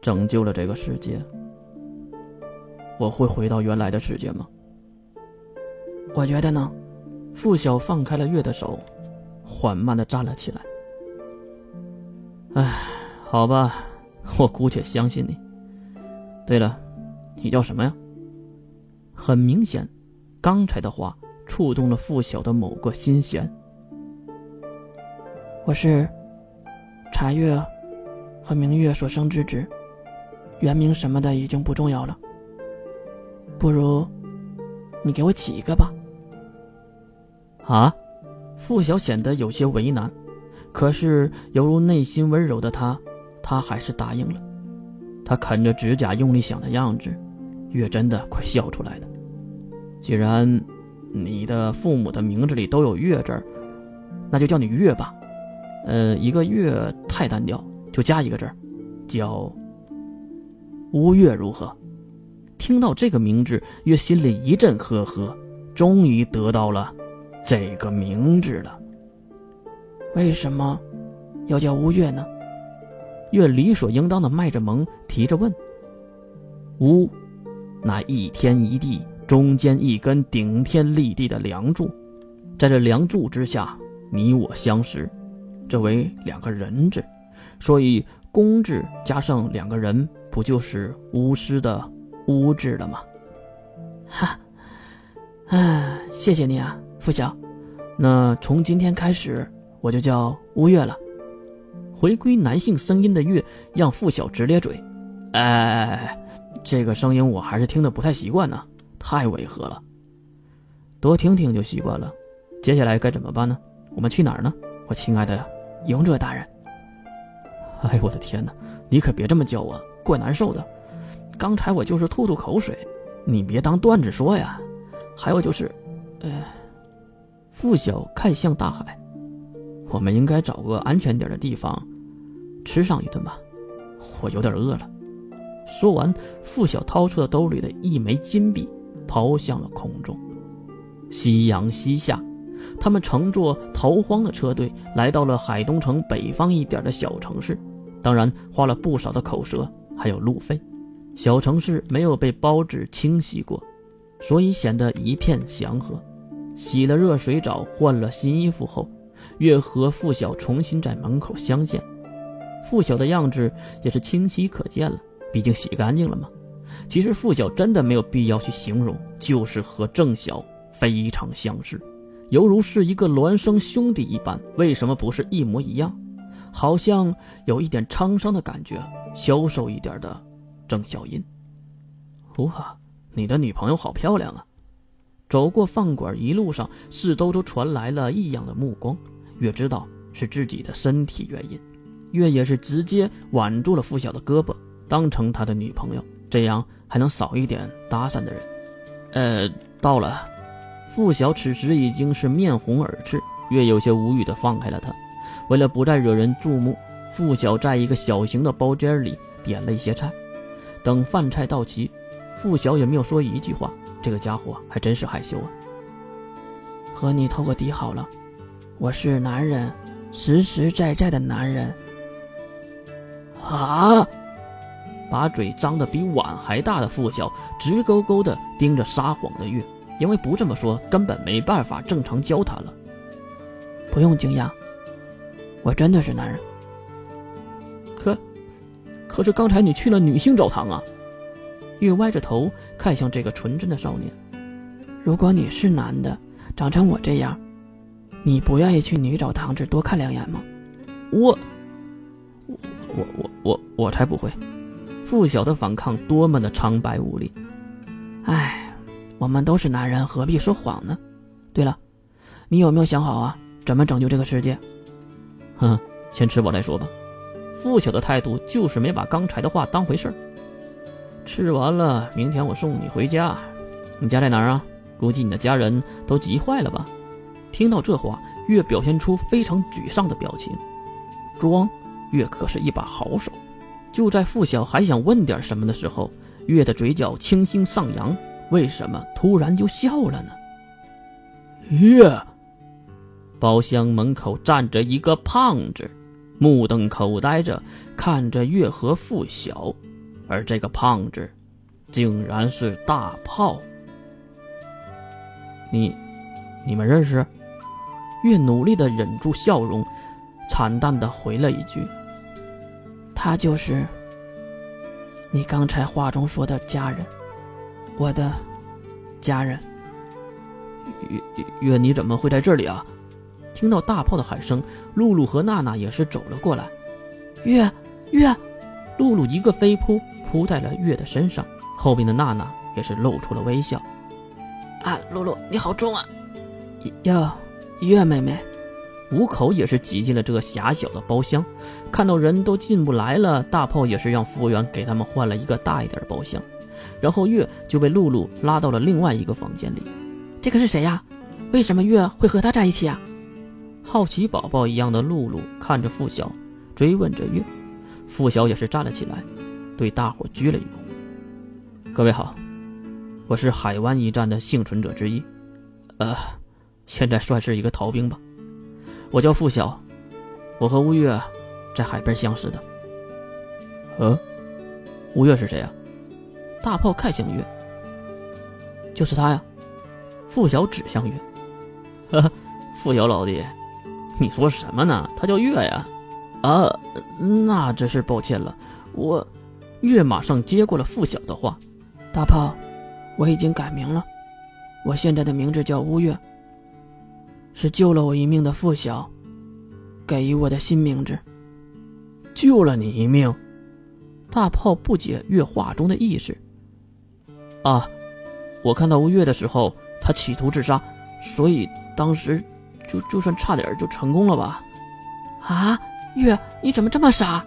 拯救了这个世界，我会回到原来的世界吗？我觉得呢。付晓放开了月的手，缓慢的站了起来。哎，好吧，我姑且相信你。对了，你叫什么呀？很明显，刚才的话触动了付晓的某个心弦。我是茶月和明月所生之子，原名什么的已经不重要了。不如你给我起一个吧。啊，付晓显得有些为难，可是犹如内心温柔的他，他还是答应了。他啃着指甲，用力想的样子，月真的快笑出来了。既然你的父母的名字里都有“月”字那就叫你月吧。呃，一个月太单调，就加一个字叫乌月，如何？听到这个名字，月心里一阵呵呵，终于得到了。这个名字了，为什么要叫乌月呢？月理所应当的卖着萌，提着问。乌，那一天一地中间一根顶天立地的梁柱，在这梁柱之下，你我相识，这为两个人字，所以公字加上两个人，不就是巫师的巫字了吗？哈，哎，谢谢你啊。付晓，那从今天开始我就叫乌月了。回归男性声音的月让付晓直咧嘴。哎，这个声音我还是听得不太习惯呢，太违和了。多听听就习惯了。接下来该怎么办呢？我们去哪儿呢？我亲爱的勇者大人。哎，我的天哪！你可别这么叫我，怪难受的。刚才我就是吐吐口水，你别当段子说呀。还有就是，呃。付晓看向大海，我们应该找个安全点的地方，吃上一顿吧。我有点饿了。说完，付晓掏出了兜里的一枚金币，抛向了空中。夕阳西下，他们乘坐逃荒的车队来到了海东城北方一点的小城市，当然花了不少的口舌还有路费。小城市没有被包纸清洗过，所以显得一片祥和。洗了热水澡，换了新衣服后，月和付晓重新在门口相见。付晓的样子也是清晰可见了，毕竟洗干净了嘛。其实付晓真的没有必要去形容，就是和郑晓非常相似，犹如是一个孪生兄弟一般。为什么不是一模一样？好像有一点沧桑的感觉，消瘦一点的郑小音。哇，你的女朋友好漂亮啊！走过饭馆，一路上四周都传来了异样的目光。月知道是自己的身体原因，月也是直接挽住了付晓的胳膊，当成他的女朋友，这样还能少一点搭讪的人。呃，到了。付晓此时已经是面红耳赤，月有些无语的放开了他。为了不再惹人注目，付晓在一个小型的包间里点了一些菜。等饭菜到齐，付晓也没有说一句话。这个家伙还真是害羞啊！和你透个底好了，我是男人，实实在在的男人。啊！把嘴张得比碗还大的付晓直勾勾地盯着撒谎的月，因为不这么说根本没办法正常交谈了。不用惊讶，我真的是男人。可，是刚才你去了女性澡堂啊！月歪着头看向这个纯真的少年。如果你是男的，长成我这样，你不愿意去女澡堂子多看两眼吗？我，我，我，我，我，我才不会！付晓的反抗多么的苍白无力。唉，我们都是男人，何必说谎呢？对了，你有没有想好啊？怎么拯救这个世界？哼，先吃饱再说吧。付晓的态度就是没把刚才的话当回事儿。吃完了，明天我送你回家。你家在哪儿啊？估计你的家人都急坏了吧？听到这话，月表现出非常沮丧的表情。装，月可是一把好手。就在付晓还想问点什么的时候，月的嘴角轻轻上扬，为什么突然就笑了呢？月，包厢门口站着一个胖子，目瞪口呆着看着月和付晓，而这个胖子，竟然是大炮。你，你们认识？月努力的忍住笑容，惨淡的回了一句：“他就是你刚才话中说的家人，我的家人。”月月，你怎么会在这里啊？听到大炮的喊声，露露和娜娜也是走了过来。月月，露露一个飞扑扑在了月的身上，后面的娜娜也是露出了微笑。啊，露露你好重啊！哟，月妹妹，五口也是挤进了这个狭小的包厢。看到人都进不来了，大炮也是让服务员给他们换了一个大一点的包厢，然后月就被露露拉到了另外一个房间里。这个是谁呀？为什么月会和他在一起啊？好奇宝宝一样的露露看着付晓，追问着月。付晓也是站了起来，对大伙鞠了一躬：“各位好，我是海湾一战的幸存者之一，呃，现在算是一个逃兵吧。我叫付晓，我和吴越在海边相识的。呃，吴越是谁呀？”大炮看向月：“就是他呀。”付晓指向月：“呵呵，付晓老弟，你说什么呢？他叫月呀？啊，那真是抱歉了。我……”月马上接过了付晓的话：“大炮，我已经改名了，我现在的名字叫乌月，是救了我一命的付晓给予我的新名字。救了你一命？”大炮不解月话中的意思。啊，我看到乌月的时候。他企图自杀，所以当时就就算差点就成功了吧？啊，月，你怎么这么傻？